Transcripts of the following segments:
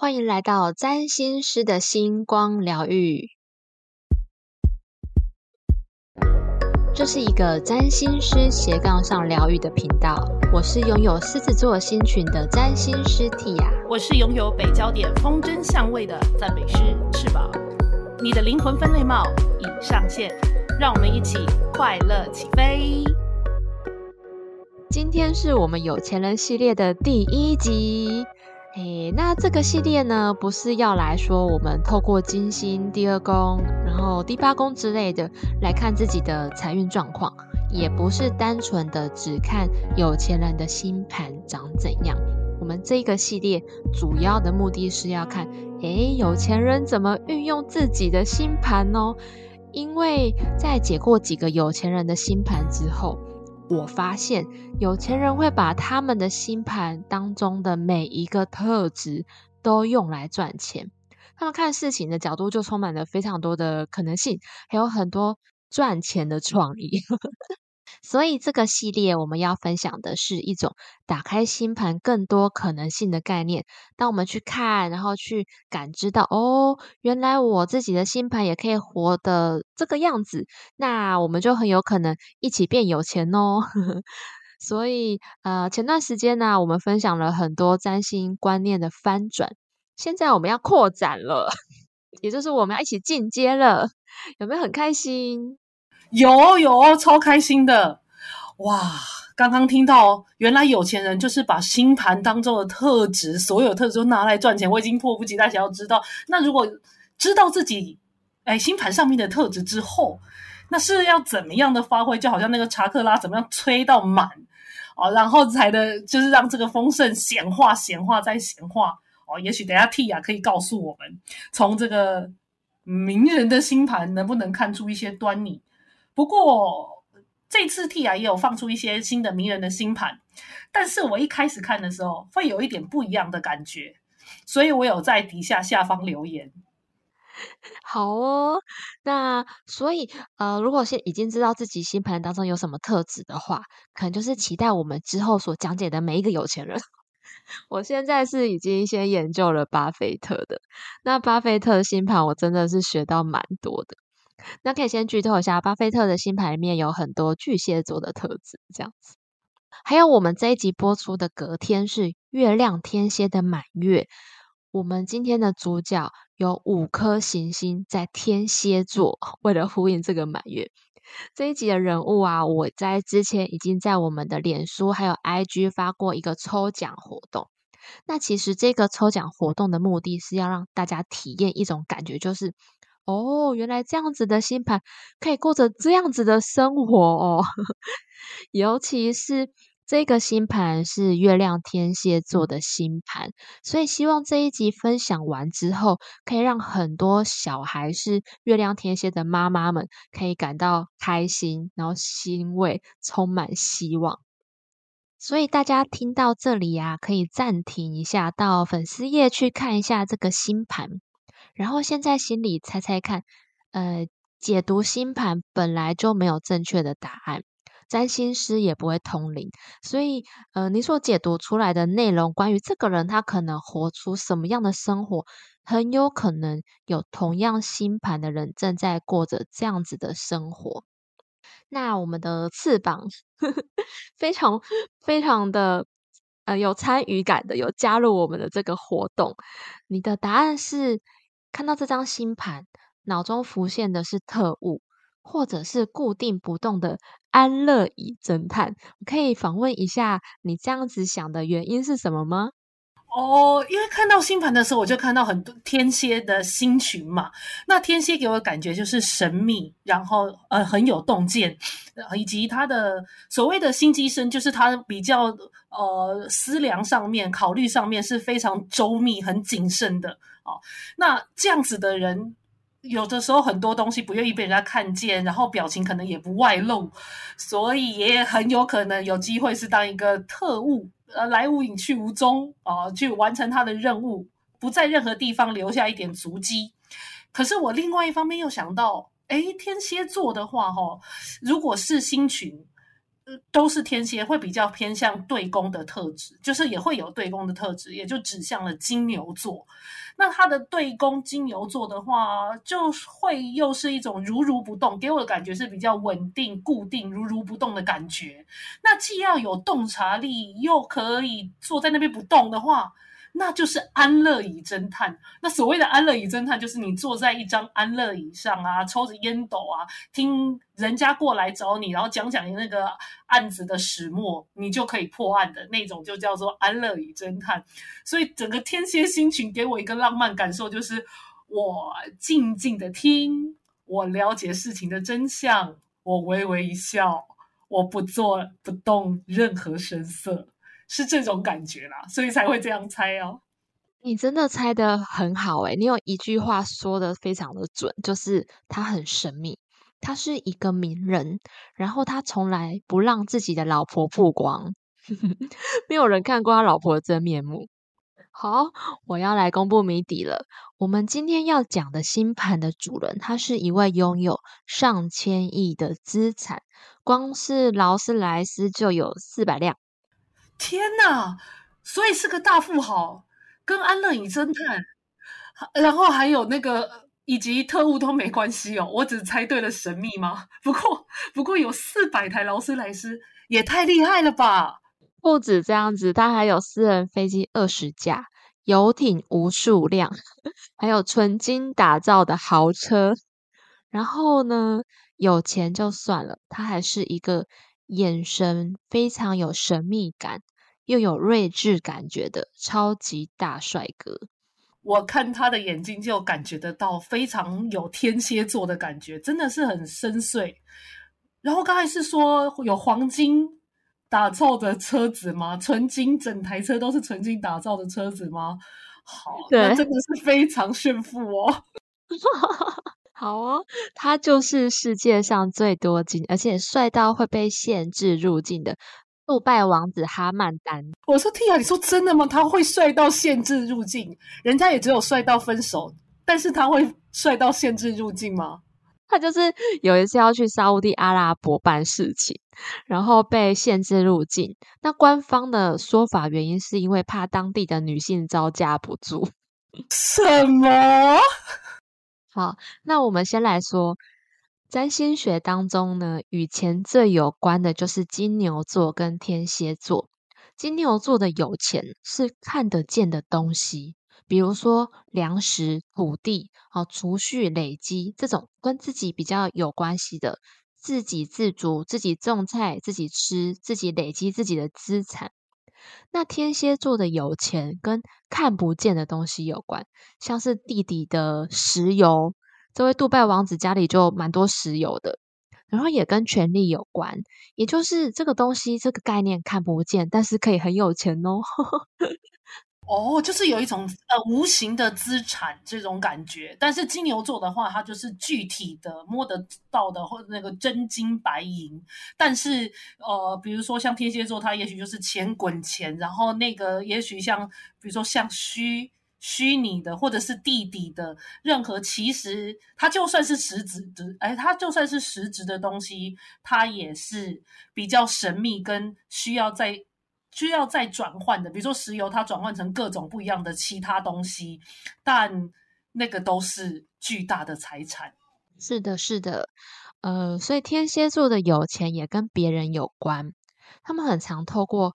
欢迎来到占星师的星光疗愈。这是一个占星师斜杠上疗愈的频道。我是拥有狮子座星群的占星师 Tia，我是拥有北焦点风筝相位的赞美师翅膀。你的灵魂分类帽已上线，让我们一起快乐起飞。今天是我们有钱人系列的第一集。诶，那这个系列呢，不是要来说我们透过金星第二宫，然后第八宫之类的来看自己的财运状况，也不是单纯的只看有钱人的星盘长怎样。我们这个系列主要的目的是要看，诶，有钱人怎么运用自己的星盘哦。因为在解过几个有钱人的星盘之后。我发现有钱人会把他们的星盘当中的每一个特质都用来赚钱，他们看事情的角度就充满了非常多的可能性，还有很多赚钱的创意。所以这个系列我们要分享的是一种打开星盘更多可能性的概念。当我们去看，然后去感知到，哦，原来我自己的星盘也可以活的这个样子，那我们就很有可能一起变有钱哦。所以，呃，前段时间呢，我们分享了很多占星观念的翻转，现在我们要扩展了，也就是我们要一起进阶了，有没有很开心？有有超开心的哇！刚刚听到，原来有钱人就是把星盘当中的特质，所有特质都拿来赚钱。我已经迫不及待想要知道，那如果知道自己哎星盘上面的特质之后，那是要怎么样的发挥？就好像那个查克拉怎么样吹到满哦，然后才的，就是让这个丰盛显化、显化再显化哦。也许等下 T 啊可以告诉我们，从这个名人的星盘能不能看出一些端倪？不过这次 T 啊也有放出一些新的名人的星盘，但是我一开始看的时候会有一点不一样的感觉，所以我有在底下下方留言。好哦，那所以呃，如果现已经知道自己星盘当中有什么特质的话，可能就是期待我们之后所讲解的每一个有钱人。我现在是已经先研究了巴菲特的，那巴菲特的星盘我真的是学到蛮多的。那可以先剧透一下，巴菲特的星盘里面有很多巨蟹座的特质，这样子。还有我们这一集播出的隔天是月亮天蝎的满月，我们今天的主角有五颗行星在天蝎座，为了呼应这个满月，这一集的人物啊，我在之前已经在我们的脸书还有 IG 发过一个抽奖活动。那其实这个抽奖活动的目的是要让大家体验一种感觉，就是。哦，原来这样子的星盘可以过着这样子的生活哦，尤其是这个星盘是月亮天蝎座的星盘，所以希望这一集分享完之后，可以让很多小孩是月亮天蝎的妈妈们可以感到开心，然后欣慰，充满希望。所以大家听到这里呀，可以暂停一下，到粉丝页去看一下这个星盘。然后现在心里猜猜看，呃，解读星盘本来就没有正确的答案，占星师也不会通灵，所以呃，你所解读出来的内容，关于这个人他可能活出什么样的生活，很有可能有同样星盘的人正在过着这样子的生活。那我们的翅膀 非常非常的呃有参与感的，有加入我们的这个活动，你的答案是。看到这张星盘，脑中浮现的是特务，或者是固定不动的安乐椅侦探。可以访问一下，你这样子想的原因是什么吗？哦，因为看到星盘的时候，我就看到很多天蝎的星群嘛。那天蝎给我的感觉就是神秘，然后呃很有洞见，以及他的所谓的心机深，就是他比较呃思量上面、考虑上面是非常周密、很谨慎的。哦，那这样子的人，有的时候很多东西不愿意被人家看见，然后表情可能也不外露，所以也很有可能有机会是当一个特务，呃，来无影去无踪啊，去完成他的任务，不在任何地方留下一点足迹。可是我另外一方面又想到，哎，天蝎座的话，哈，如果是星群，都是天蝎，会比较偏向对宫的特质，就是也会有对宫的特质，也就指向了金牛座。那他的对宫金牛座的话，就会又是一种如如不动，给我的感觉是比较稳定、固定、如如不动的感觉。那既要有洞察力，又可以坐在那边不动的话。那就是安乐椅侦探。那所谓的安乐椅侦探，就是你坐在一张安乐椅上啊，抽着烟斗啊，听人家过来找你，然后讲讲那个案子的始末，你就可以破案的那种，就叫做安乐椅侦探。所以整个天蝎星群给我一个浪漫感受，就是我静静的听，我了解事情的真相，我微微一笑，我不做不动任何声色。是这种感觉啦，所以才会这样猜哦。你真的猜的很好诶，你有一句话说的非常的准，就是他很神秘，他是一个名人，然后他从来不让自己的老婆曝光，没有人看过他老婆的真面目。好，我要来公布谜底了。我们今天要讲的星盘的主人，他是一位拥有上千亿的资产，光是劳斯莱斯就有四百辆。天呐！所以是个大富豪，跟安乐椅侦探，然后还有那个以及特务都没关系哦。我只猜对了神秘吗？不过不过有四百台劳斯莱斯，也太厉害了吧！不止这样子，他还有私人飞机二十架，游艇无数辆，还有纯金打造的豪车。然后呢，有钱就算了，他还是一个眼神非常有神秘感。又有睿智感觉的超级大帅哥，我看他的眼睛就感觉得到非常有天蝎座的感觉，真的是很深邃。然后刚才是说有黄金打造的车子吗？纯金整台车都是纯金打造的车子吗？好，那真的是非常炫富哦。好哦，他就是世界上最多金，而且帅到会被限制入境的。杜拜王子哈曼丹，我说 Tia，你说真的吗？他会帅到限制入境？人家也只有帅到分手，但是他会帅到限制入境吗？他就是有一次要去沙地阿拉伯办事情，然后被限制入境。那官方的说法原因是因为怕当地的女性招架不住。什么？好，那我们先来说。占星学当中呢，与钱最有关的就是金牛座跟天蝎座。金牛座的有钱是看得见的东西，比如说粮食、土地、哦储蓄、累积这种跟自己比较有关系的，自给自足、自己种菜、自己吃、自己累积自己的资产。那天蝎座的有钱跟看不见的东西有关，像是地底的石油。这位杜拜王子家里就蛮多石油的，然后也跟权力有关，也就是这个东西这个概念看不见，但是可以很有钱哦。哦，就是有一种呃无形的资产这种感觉。但是金牛座的话，它就是具体的摸得到的，或者那个真金白银。但是呃，比如说像天蝎座，它也许就是钱滚钱，然后那个也许像比如说像虚。虚拟的或者是地底的任何，其实它就算是实质的，哎，它就算是实质的东西，它也是比较神秘跟需要再需要再转换的。比如说石油，它转换成各种不一样的其他东西，但那个都是巨大的财产。是的，是的，呃，所以天蝎座的有钱也跟别人有关，他们很常透过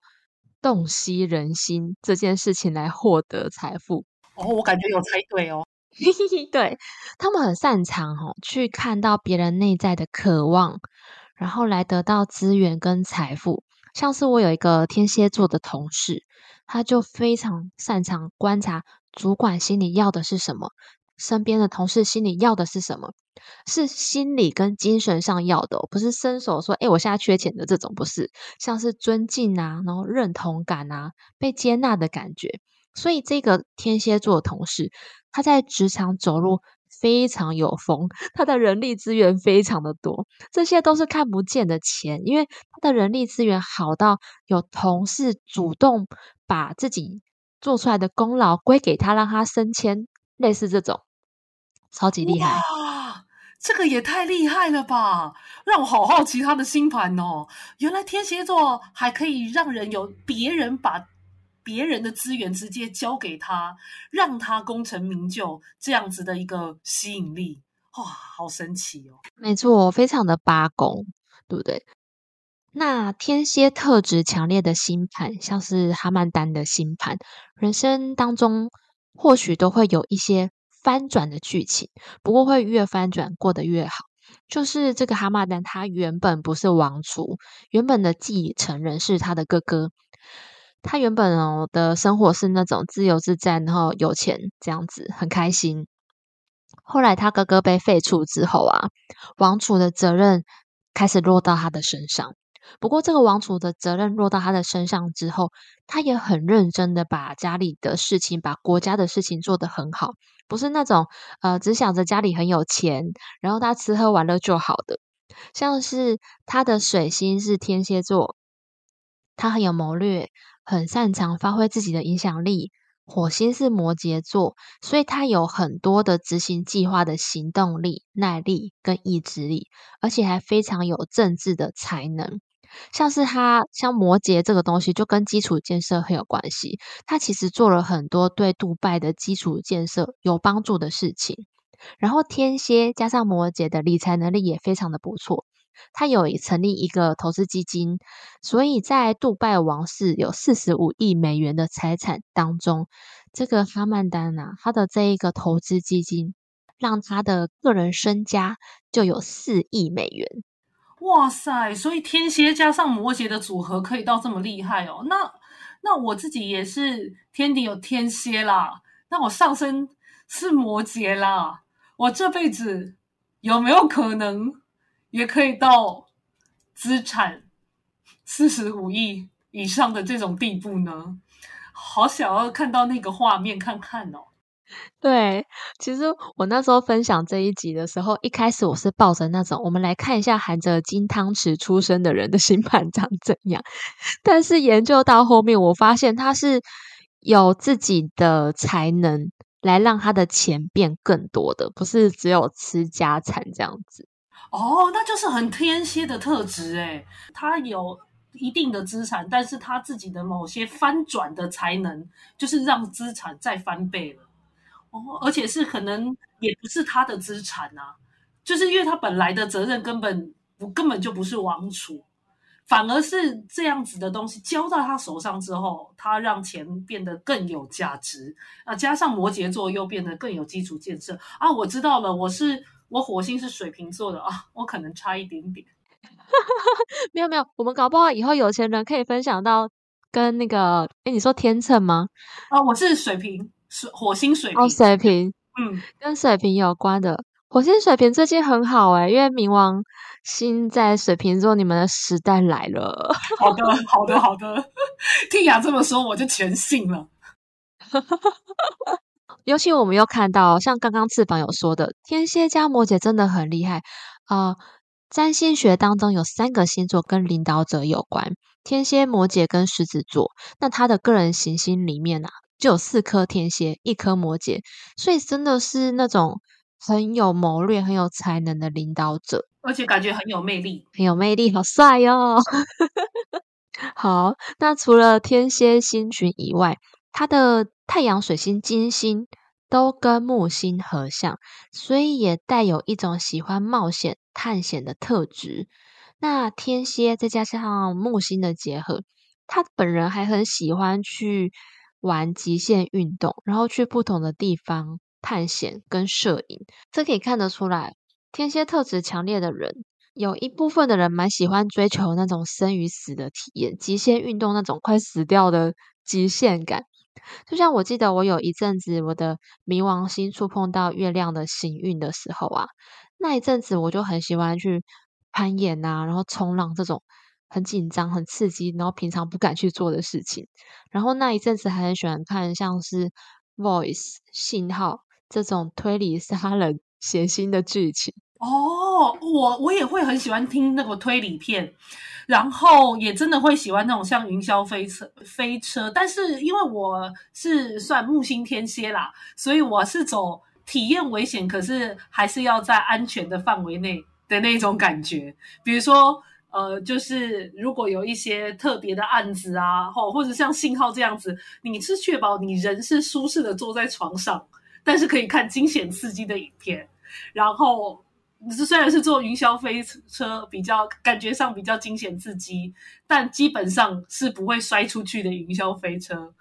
洞悉人心这件事情来获得财富。哦，我感觉有猜对哦。对他们很擅长哦，去看到别人内在的渴望，然后来得到资源跟财富。像是我有一个天蝎座的同事，他就非常擅长观察主管心里要的是什么，身边的同事心里要的是什么，是心理跟精神上要的，不是伸手说“哎，我现在缺钱”的这种，不是，像是尊敬啊，然后认同感啊，被接纳的感觉。所以这个天蝎座同事，他在职场走路非常有风，他的人力资源非常的多，这些都是看不见的钱，因为他的人力资源好到有同事主动把自己做出来的功劳归给他，让他升迁，类似这种，超级厉害。这个也太厉害了吧！让我好好奇他的星盘哦。原来天蝎座还可以让人有别人把别人的资源直接交给他，让他功成名就这样子的一个吸引力，哇，好神奇哦！没错，非常的八宫，对不对？那天蝎特质强烈的星盘，像是哈曼丹的星盘，人生当中或许都会有一些。翻转的剧情，不过会越翻转过得越好。就是这个哈曼丹，他原本不是王族，原本的继承人是他的哥哥。他原本哦的生活是那种自由自在，然后有钱这样子，很开心。后来他哥哥被废除之后啊，王储的责任开始落到他的身上。不过这个王储的责任落到他的身上之后，他也很认真的把家里的事情、把国家的事情做得很好。不是那种呃，只想着家里很有钱，然后他吃喝玩乐就好的。像是他的水星是天蝎座，他很有谋略，很擅长发挥自己的影响力。火星是摩羯座，所以他有很多的执行计划的行动力、耐力跟意志力，而且还非常有政治的才能。像是他像摩羯这个东西，就跟基础建设很有关系。他其实做了很多对杜拜的基础建设有帮助的事情。然后天蝎加上摩羯的理财能力也非常的不错。他有成立一个投资基金，所以在杜拜王室有四十五亿美元的财产当中，这个哈曼丹啊，他的这一个投资基金让他的个人身家就有四亿美元。哇塞！所以天蝎加上摩羯的组合可以到这么厉害哦。那那我自己也是天底有天蝎啦，那我上升是摩羯啦。我这辈子有没有可能也可以到资产四十五亿以上的这种地步呢？好想要看到那个画面看看哦。对，其实我那时候分享这一集的时候，一开始我是抱着那种，我们来看一下含着金汤匙出生的人的星盘长怎样。但是研究到后面，我发现他是有自己的才能来让他的钱变更多的，不是只有吃家产这样子。哦，那就是很天蝎的特质诶，他有一定的资产，但是他自己的某些翻转的才能，就是让资产再翻倍了。哦而且是可能也不是他的资产啊，就是因为他本来的责任根本不根本就不是王储，反而是这样子的东西交到他手上之后，他让钱变得更有价值啊，加上摩羯座又变得更有基础建设啊。我知道了，我是我火星是水瓶座的啊，我可能差一点点。没有没有，我们搞不好以后有钱人可以分享到跟那个，哎，你说天秤吗？啊，我是水瓶。水火星水瓶，哦水瓶，嗯，跟水瓶有关的火星水瓶最近很好哎，因为冥王星在水瓶座，你们的时代来了。好的，好的，好的，听雅这么说，我就全信了。尤其我们又看到，像刚刚翅膀有说的，天蝎加摩羯真的很厉害啊。占星学当中有三个星座跟领导者有关，天蝎、摩羯跟狮子座。那他的个人行星里面呢？就有四颗天蝎，一颗摩羯，所以真的是那种很有谋略、很有才能的领导者，而且感觉很有魅力，很有魅力，好帅哟！好，那除了天蝎星群以外，他的太阳、水星、金星都跟木星合相，所以也带有一种喜欢冒险、探险的特质。那天蝎再加上木星的结合，他本人还很喜欢去。玩极限运动，然后去不同的地方探险跟摄影，这可以看得出来，天蝎特质强烈的人，有一部分的人蛮喜欢追求那种生与死的体验，极限运动那种快死掉的极限感。就像我记得我有一阵子我的冥王星触碰到月亮的行运的时候啊，那一阵子我就很喜欢去攀岩啊，然后冲浪这种。很紧张、很刺激，然后平常不敢去做的事情。然后那一阵子还很喜欢看像是《Voice》信号这种推理杀人、血腥的剧情。哦，我我也会很喜欢听那个推理片，然后也真的会喜欢那种像云霄飞车、飞车。但是因为我是算木星天蝎啦，所以我是走体验危险，可是还是要在安全的范围内的那种感觉。比如说，呃，就是如果有一些特别的案子啊，或或者像信号这样子，你是确保你人是舒适的坐在床上，但是可以看惊险刺激的影片，然后。是虽然是坐云霄飞车，比较感觉上比较惊险刺激，但基本上是不会摔出去的云霄飞车，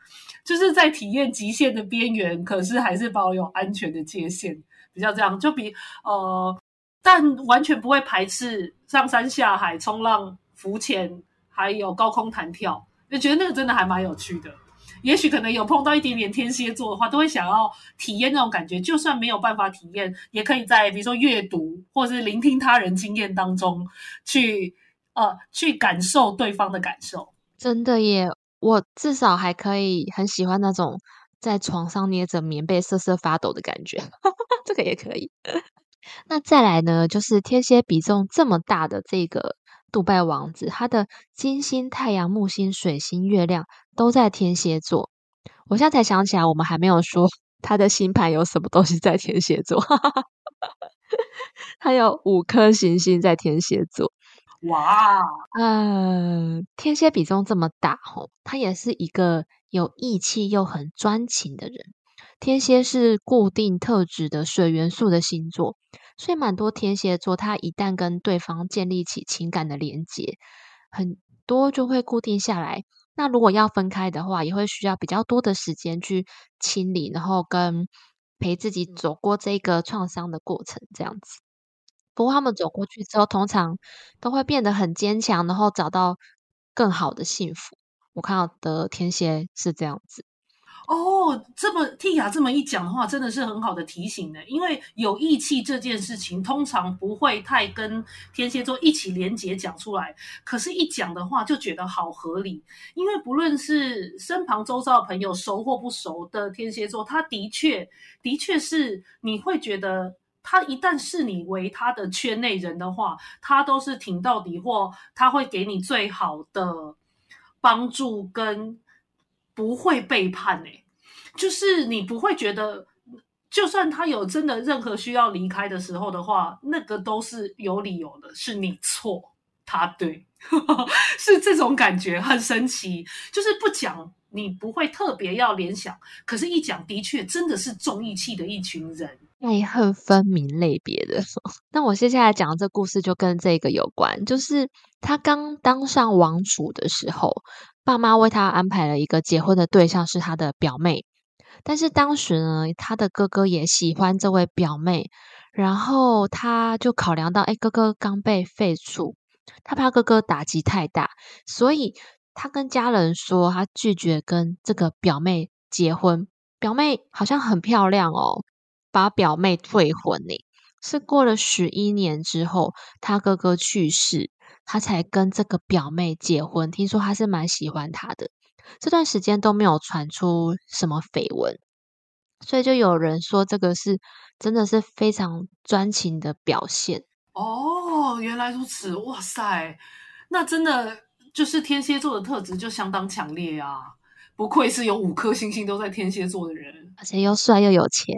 就是在体验极限的边缘，可是还是保有安全的界限，比较这样，就比呃，但完全不会排斥上山下海、冲浪、浮潜，还有高空弹跳，就觉得那个真的还蛮有趣的。也许可能有碰到一点点天蝎座的话，都会想要体验那种感觉。就算没有办法体验，也可以在比如说阅读或是聆听他人经验当中，去呃去感受对方的感受。真的耶，我至少还可以很喜欢那种在床上捏着棉被瑟瑟发抖的感觉，这个也可以。那再来呢，就是天蝎比重这么大的这个。杜拜王子，他的金星、太阳、木星、水星、月亮都在天蝎座。我现在才想起来，我们还没有说 他的星盘有什么东西在天蝎座。他有五颗行星在天蝎座。哇，呃，天蝎比重这么大，吼，他也是一个有义气又很专情的人。天蝎是固定特质的水元素的星座。所以，蛮多天蝎座，他一旦跟对方建立起情感的连接，很多就会固定下来。那如果要分开的话，也会需要比较多的时间去清理，然后跟陪自己走过这个创伤的过程，这样子。不过，他们走过去之后，通常都会变得很坚强，然后找到更好的幸福。我看到的天蝎是这样子。哦，这么蒂雅这么一讲的话，真的是很好的提醒呢。因为有义气这件事情，通常不会太跟天蝎座一起连结讲出来，可是，一讲的话就觉得好合理。因为不论是身旁周遭的朋友熟或不熟的天蝎座，他的确的确是你会觉得，他一旦视你为他的圈内人的话，他都是挺到底，或他会给你最好的帮助跟。不会背叛哎，就是你不会觉得，就算他有真的任何需要离开的时候的话，那个都是有理由的，是你错，他对，是这种感觉很神奇。就是不讲，你不会特别要联想，可是一讲，的确真的是重义气的一群人，爱恨分明类别的。那我接下来讲的这故事就跟这个有关，就是他刚当上王储的时候。爸妈为他安排了一个结婚的对象，是他的表妹。但是当时呢，他的哥哥也喜欢这位表妹，然后他就考量到，哎，哥哥刚被废黜，他怕哥哥打击太大，所以他跟家人说，他拒绝跟这个表妹结婚。表妹好像很漂亮哦，把表妹退婚呢。是过了十一年之后，他哥哥去世。他才跟这个表妹结婚，听说他是蛮喜欢她的。这段时间都没有传出什么绯闻，所以就有人说这个是真的是非常专情的表现。哦，原来如此，哇塞，那真的就是天蝎座的特质就相当强烈啊！不愧是有五颗星星都在天蝎座的人，而且又帅又有钱，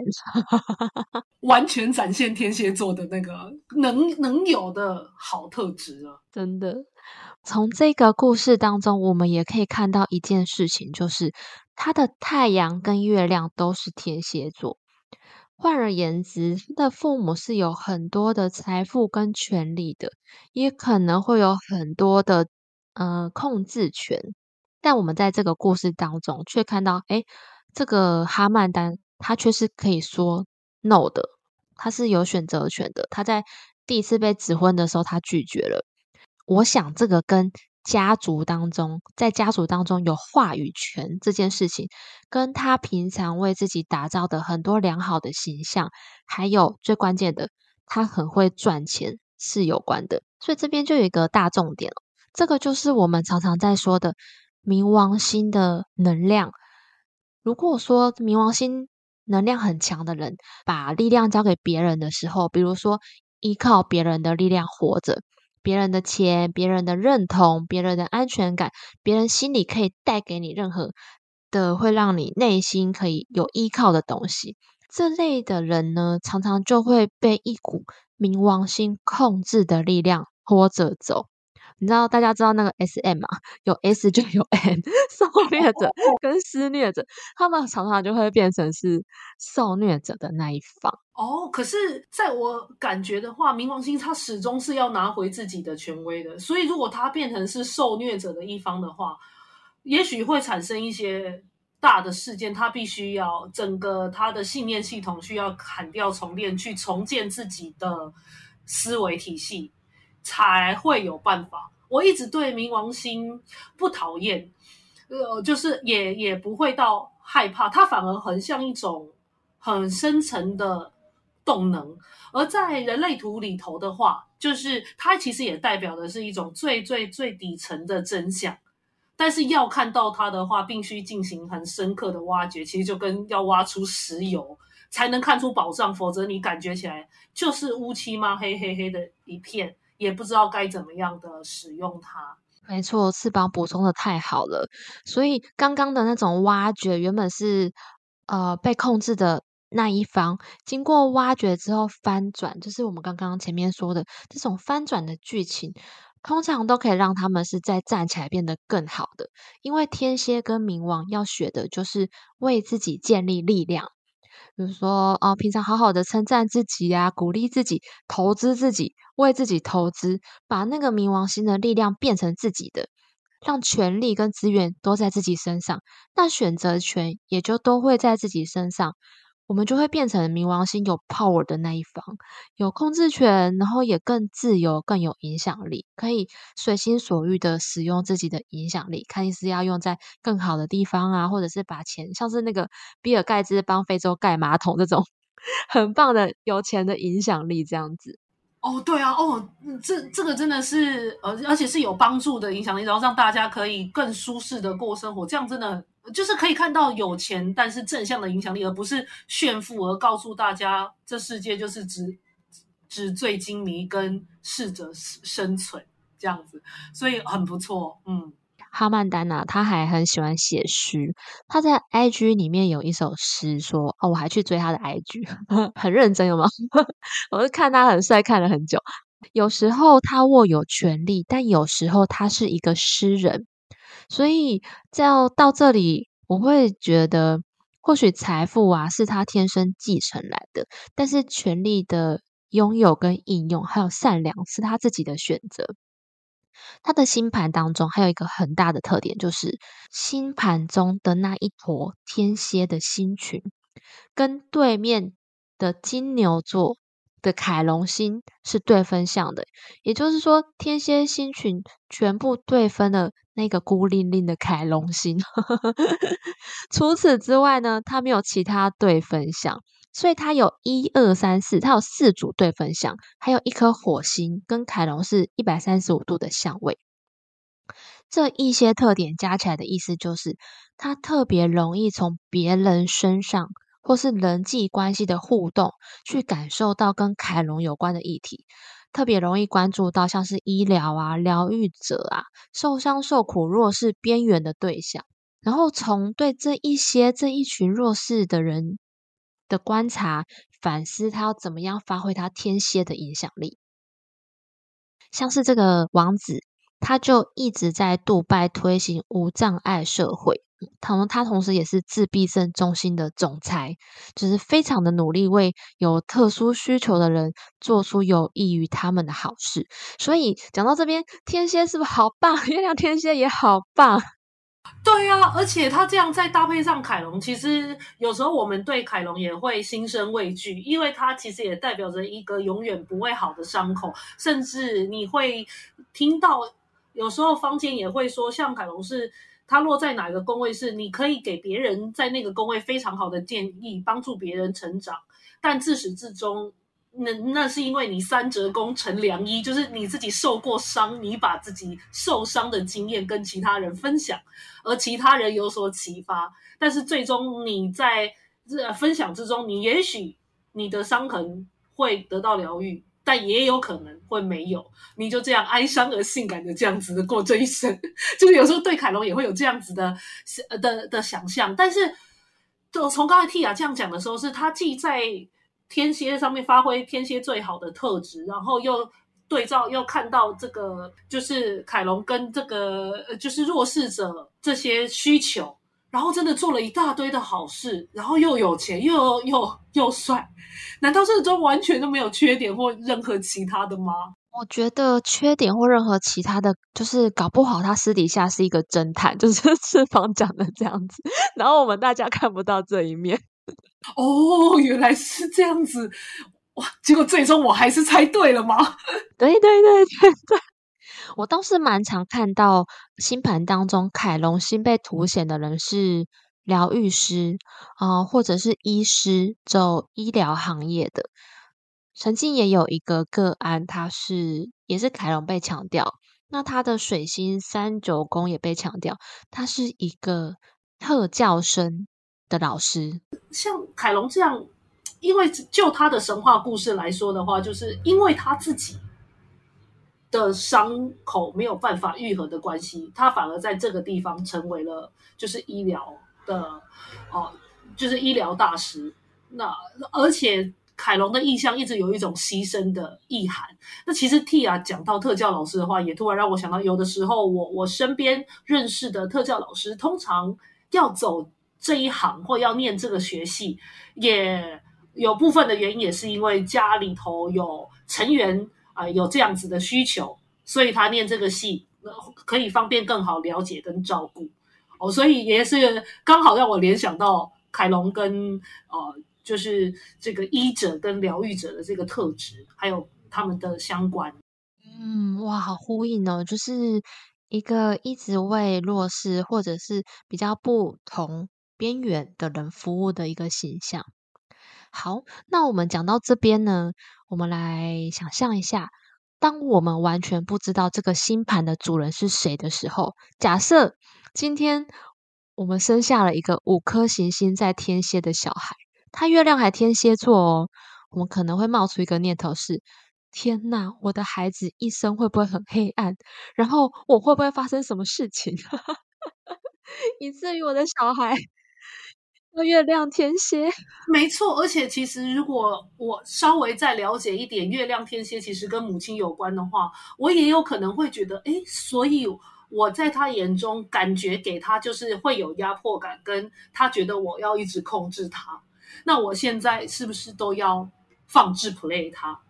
完全展现天蝎座的那个能能有的好特质啊！真的，从这个故事当中，我们也可以看到一件事情，就是他的太阳跟月亮都是天蝎座。换而言之，他的父母是有很多的财富跟权利的，也可能会有很多的呃控制权。但我们在这个故事当中，却看到，哎，这个哈曼丹他却是可以说 no 的，他是有选择权的。他在第一次被指婚的时候，他拒绝了。我想这个跟家族当中，在家族当中有话语权这件事情，跟他平常为自己打造的很多良好的形象，还有最关键的，他很会赚钱是有关的。所以这边就有一个大重点了，这个就是我们常常在说的。冥王星的能量，如果说冥王星能量很强的人，把力量交给别人的时候，比如说依靠别人的力量活着，别人的钱、别人的认同、别人的安全感，别人心里可以带给你任何的会让你内心可以有依靠的东西，这类的人呢，常常就会被一股冥王星控制的力量拖着走。你知道大家知道那个 S M 吗？有 S 就有 M，受虐者跟施虐者，他们常常就会变成是受虐者的那一方。哦，可是在我感觉的话，冥王星他始终是要拿回自己的权威的，所以如果他变成是受虐者的一方的话，也许会产生一些大的事件，他必须要整个他的信念系统需要砍掉重练，去重建自己的思维体系。才会有办法。我一直对冥王星不讨厌，呃，就是也也不会到害怕，它反而很像一种很深层的动能。而在人类图里头的话，就是它其实也代表的是一种最最最底层的真相。但是要看到它的话，必须进行很深刻的挖掘，其实就跟要挖出石油才能看出宝藏，否则你感觉起来就是乌漆嘛黑黑黑的一片。也不知道该怎么样的使用它。没错，翅膀补充的太好了。所以刚刚的那种挖掘，原本是呃被控制的那一方，经过挖掘之后翻转，就是我们刚刚前面说的这种翻转的剧情，通常都可以让他们是在站起来变得更好的。因为天蝎跟冥王要学的就是为自己建立力量。比如说，哦，平常好好的称赞自己呀，鼓励自己，投资自己，为自己投资，把那个冥王星的力量变成自己的，让权力跟资源都在自己身上，那选择权也就都会在自己身上。我们就会变成冥王星有 power 的那一方，有控制权，然后也更自由、更有影响力，可以随心所欲的使用自己的影响力，看是要用在更好的地方啊，或者是把钱，像是那个比尔盖茨帮非洲盖马桶这种 很棒的有钱的影响力，这样子。哦，对啊，哦，这这个真的是，呃而且是有帮助的影响力，然后让大家可以更舒适的过生活，这样真的。就是可以看到有钱，但是正向的影响力，而不是炫富，而告诉大家这世界就是纸纸醉金迷跟适者生存这样子，所以很不错。嗯，哈曼丹娜他还很喜欢写诗，他在 IG 里面有一首诗，说哦，我还去追他的 IG，很认真有吗？我是看他很帅，看了很久。有时候他握有权力，但有时候他是一个诗人。所以，要到这里，我会觉得，或许财富啊是他天生继承来的，但是权力的拥有跟应用，还有善良，是他自己的选择。他的星盘当中还有一个很大的特点，就是星盘中的那一坨天蝎的星群，跟对面的金牛座的凯龙星是对分相的，也就是说，天蝎星群全部对分了。那个孤零零的凯龙星，除此之外呢，它没有其他对分项，所以它有一二三四，它有四组对分项，还有一颗火星跟凯龙是一百三十五度的相位。这一些特点加起来的意思就是，它特别容易从别人身上或是人际关系的互动，去感受到跟凯龙有关的议题。特别容易关注到像是医疗啊、疗愈者啊、受伤受苦弱势边缘的对象，然后从对这一些这一群弱势的人的观察反思，他要怎么样发挥他天蝎的影响力。像是这个王子，他就一直在杜拜推行无障碍社会。同他同时也是自闭症中心的总裁，就是非常的努力为有特殊需求的人做出有益于他们的好事。所以讲到这边，天蝎是不是好棒？月亮天蝎也好棒。对呀，而且他这样再搭配上凯龙，其实有时候我们对凯龙也会心生畏惧，因为它其实也代表着一个永远不会好的伤口，甚至你会听到有时候坊间也会说，像凯龙是。它落在哪个宫位是你可以给别人在那个宫位非常好的建议，帮助别人成长，但自始至终，那那是因为你三折功成良医，就是你自己受过伤，你把自己受伤的经验跟其他人分享，而其他人有所启发，但是最终你在分享之中，你也许你的伤痕会得到疗愈。但也有可能会没有，你就这样哀伤而性感的这样子的过这一生，就是有时候对凯龙也会有这样子的的的想象。但是就从刚才 Tia 这样讲的时候，是他既在天蝎上面发挥天蝎最好的特质，然后又对照又看到这个就是凯龙跟这个就是弱势者这些需求，然后真的做了一大堆的好事，然后又有钱又又又帅，难道这个中完全都没有缺点或任何其他的吗？我觉得缺点或任何其他的，就是搞不好他私底下是一个侦探，就是翅膀讲的这样子，然后我们大家看不到这一面。哦，原来是这样子，哇！结果最终我还是猜对了吗？对对对对 对，我倒是蛮常看到星盘当中凯龙星被凸显的人是疗愈师啊，或者是医师，走医疗行业的。曾经也有一个个案，他是也是凯龙被强调，那他的水星三九宫也被强调，他是一个特教生的老师。像凯龙这样，因为就他的神话故事来说的话，就是因为他自己的伤口没有办法愈合的关系，他反而在这个地方成为了就是医疗的哦，就是医疗大师。那而且。凯龙的意象一直有一种牺牲的意涵。那其实 T 啊讲到特教老师的话，也突然让我想到，有的时候我我身边认识的特教老师，通常要走这一行或要念这个学系，也有部分的原因也是因为家里头有成员啊有这样子的需求，所以他念这个系可以方便更好了解跟照顾哦，所以也是刚好让我联想到凯龙跟呃。就是这个医者跟疗愈者的这个特质，还有他们的相关。嗯，哇，好呼应哦！就是一个一直为弱势或者是比较不同边缘的人服务的一个形象。好，那我们讲到这边呢，我们来想象一下，当我们完全不知道这个星盘的主人是谁的时候，假设今天我们生下了一个五颗行星在天蝎的小孩。他月亮还天蝎座哦，我们可能会冒出一个念头是：天呐，我的孩子一生会不会很黑暗？然后我会不会发生什么事情，以至于我的小孩月亮天蝎？没错，而且其实如果我稍微再了解一点月亮天蝎，其实跟母亲有关的话，我也有可能会觉得，哎，所以我在他眼中感觉给他就是会有压迫感，跟他觉得我要一直控制他。那我现在是不是都要放置 play 他？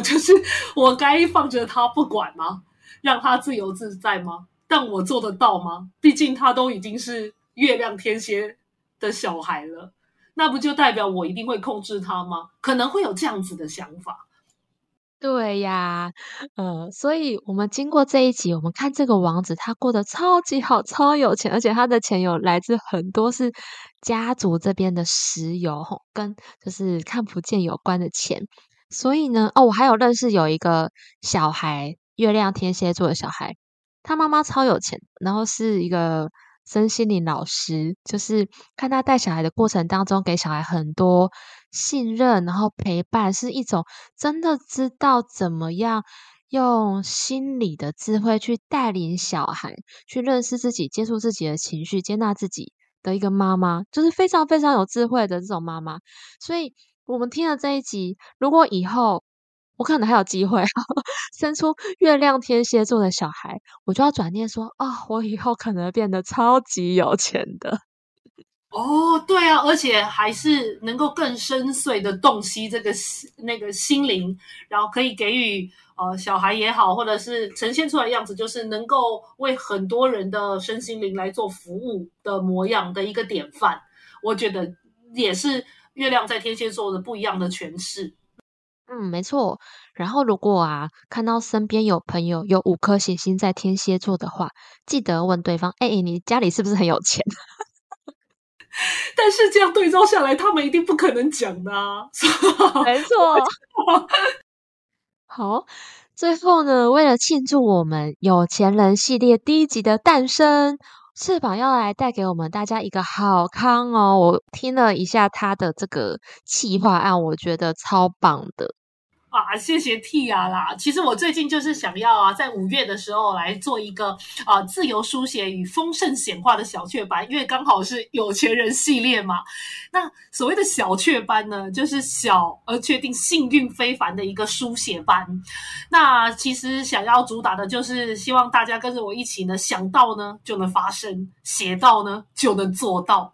就是我该放着他不管吗？让他自由自在吗？但我做得到吗？毕竟他都已经是月亮天蝎的小孩了，那不就代表我一定会控制他吗？可能会有这样子的想法。对呀，呃，所以我们经过这一集，我们看这个王子，他过得超级好，超有钱，而且他的钱有来自很多是家族这边的石油，跟就是看不见有关的钱。所以呢，哦，我还有认识有一个小孩，月亮天蝎座的小孩，他妈妈超有钱，然后是一个。身心灵老师就是看他带小孩的过程当中，给小孩很多信任，然后陪伴，是一种真的知道怎么样用心理的智慧去带领小孩去认识自己、接触自己的情绪、接纳自己的一个妈妈，就是非常非常有智慧的这种妈妈。所以，我们听了这一集，如果以后。我可能还有机会 生出月亮天蝎座的小孩，我就要转念说啊，我以后可能变得超级有钱的。哦，对啊，而且还是能够更深邃的洞悉这个那个心灵，然后可以给予呃小孩也好，或者是呈现出来样子，就是能够为很多人的身心灵来做服务的模样的一个典范。我觉得也是月亮在天蝎座的不一样的诠释。嗯，没错。然后，如果啊看到身边有朋友有五颗行星在天蝎座的话，记得问对方：“哎，你家里是不是很有钱？” 但是这样对照下来，他们一定不可能讲的。没错。好，最后呢，为了庆祝我们有钱人系列第一集的诞生。翅膀要来带给我们大家一个好康哦！我听了一下他的这个企划案，我觉得超棒的。啊，谢谢 Tia 啦。其实我最近就是想要啊，在五月的时候来做一个啊自由书写与丰盛显化的小雀斑，因为刚好是有钱人系列嘛。那所谓的小雀斑呢，就是小而确定幸运非凡的一个书写班。那其实想要主打的就是希望大家跟着我一起呢，想到呢就能发生，写到呢就能做到。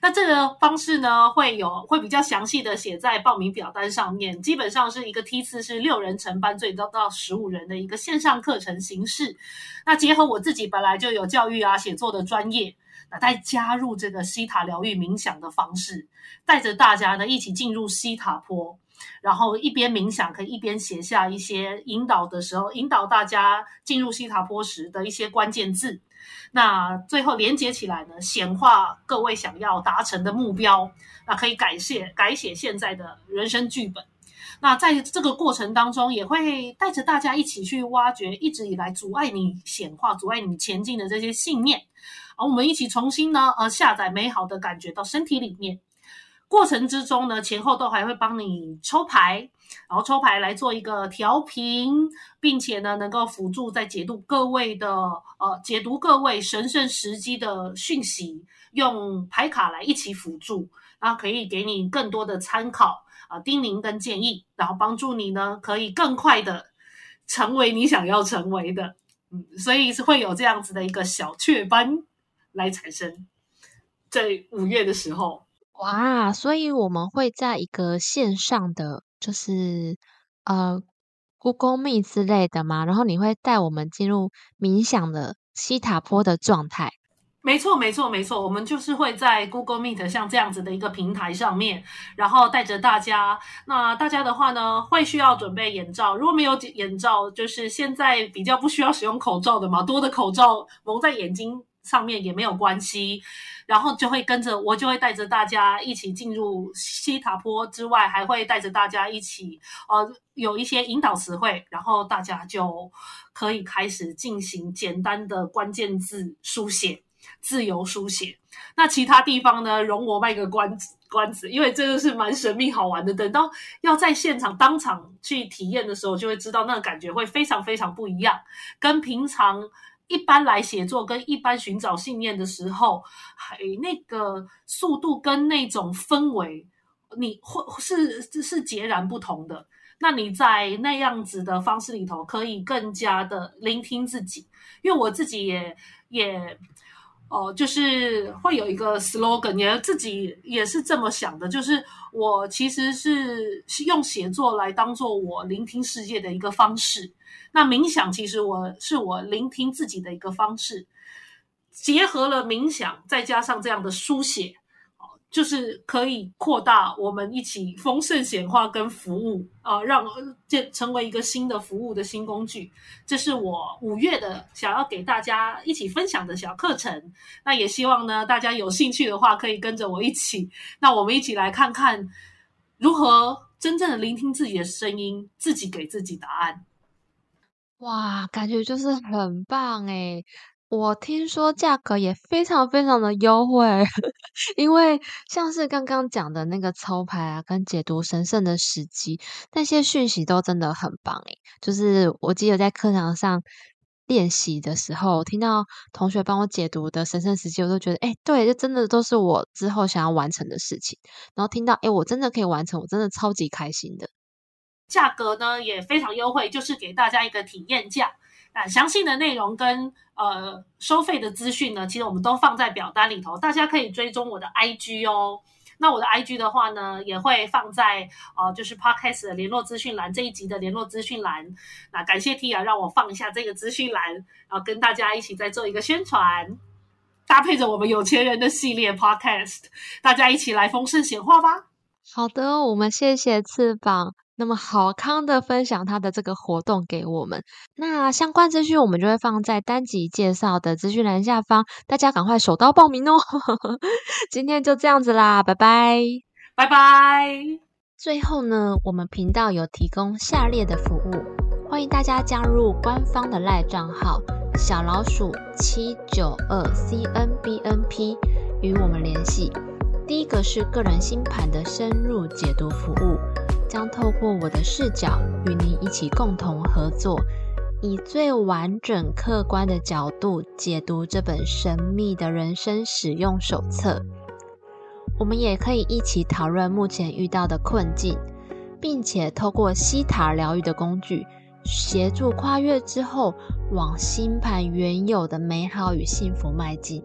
那这个方式呢，会有会比较详细的写在报名表单上面，基本上是一个梯次是六人成班，最多到十五人的一个线上课程形式。那结合我自己本来就有教育啊写作的专业，那再加入这个西塔疗愈冥想的方式，带着大家呢一起进入西塔坡，然后一边冥想可以一边写下一些引导的时候，引导大家进入西塔坡时的一些关键字。那最后连接起来呢，显化各位想要达成的目标，那可以改写改写现在的人生剧本。那在这个过程当中，也会带着大家一起去挖掘一直以来阻碍你显化、阻碍你前进的这些信念，而我们一起重新呢，呃，下载美好的感觉到身体里面。过程之中呢，前后都还会帮你抽牌，然后抽牌来做一个调频，并且呢，能够辅助在解读各位的呃解读各位神圣时机的讯息，用牌卡来一起辅助，然后可以给你更多的参考啊叮咛跟建议，然后帮助你呢可以更快的成为你想要成为的，嗯，所以是会有这样子的一个小雀斑来产生，在五月的时候。哇，所以我们会在一个线上的，就是呃，Google Meet 之类的嘛，然后你会带我们进入冥想的西塔坡的状态。没错，没错，没错，我们就是会在 Google Meet 像这样子的一个平台上面，然后带着大家。那大家的话呢，会需要准备眼罩，如果没有眼罩，就是现在比较不需要使用口罩的嘛，多的口罩蒙在眼睛。上面也没有关系，然后就会跟着我，就会带着大家一起进入西塔坡之外，还会带着大家一起，呃，有一些引导词汇，然后大家就可以开始进行简单的关键字书写，自由书写。那其他地方呢，容我卖个关子，关子，因为这个是蛮神秘好玩的。等到要在现场当场去体验的时候，就会知道那个感觉会非常非常不一样，跟平常。一般来写作跟一般寻找信念的时候，还那个速度跟那种氛围，你会是是截然不同的。那你在那样子的方式里头，可以更加的聆听自己。因为我自己也也哦，就是会有一个 slogan，也自己也是这么想的，就是我其实是用写作来当做我聆听世界的一个方式。那冥想其实我是我聆听自己的一个方式，结合了冥想，再加上这样的书写，就是可以扩大我们一起丰盛显化跟服务啊，让这成为一个新的服务的新工具。这是我五月的想要给大家一起分享的小课程。那也希望呢，大家有兴趣的话，可以跟着我一起，那我们一起来看看如何真正的聆听自己的声音，自己给自己答案。哇，感觉就是很棒诶我听说价格也非常非常的优惠，因为像是刚刚讲的那个抽牌啊，跟解读神圣的时机，那些讯息都真的很棒诶就是我记得在课堂上练习的时候，听到同学帮我解读的神圣时机，我都觉得，哎，对，这真的都是我之后想要完成的事情。然后听到，哎，我真的可以完成，我真的超级开心的。价格呢也非常优惠，就是给大家一个体验价。那详细的内容跟呃收费的资讯呢，其实我们都放在表单里头，大家可以追踪我的 IG 哦。那我的 IG 的话呢，也会放在呃就是 Podcast 的联络资讯栏这一集的联络资讯栏。那感谢 Tia 让我放一下这个资讯栏，然后跟大家一起再做一个宣传，搭配着我们有钱人的系列 Podcast，大家一起来丰盛显化吧。好的，我们谢谢翅膀。那么好康的分享他的这个活动给我们，那相关资讯我们就会放在单集介绍的资讯栏下方，大家赶快手刀报名哦！今天就这样子啦，拜拜，拜拜。最后呢，我们频道有提供下列的服务，欢迎大家加入官方的赖账号小老鼠七九二 C N B N P 与我们联系。第一个是个人星盘的深入解读服务。将透过我的视角与您一起共同合作，以最完整、客观的角度解读这本神秘的人生使用手册。我们也可以一起讨论目前遇到的困境，并且透过西塔疗愈的工具，协助跨越之后往星盘原有的美好与幸福迈进。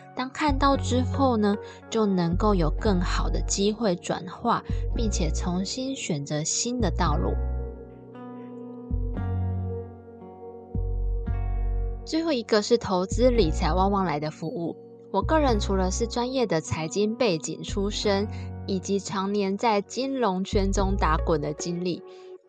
当看到之后呢，就能够有更好的机会转化，并且重新选择新的道路。最后一个是投资理财旺旺来的服务。我个人除了是专业的财经背景出身，以及常年在金融圈中打滚的经历。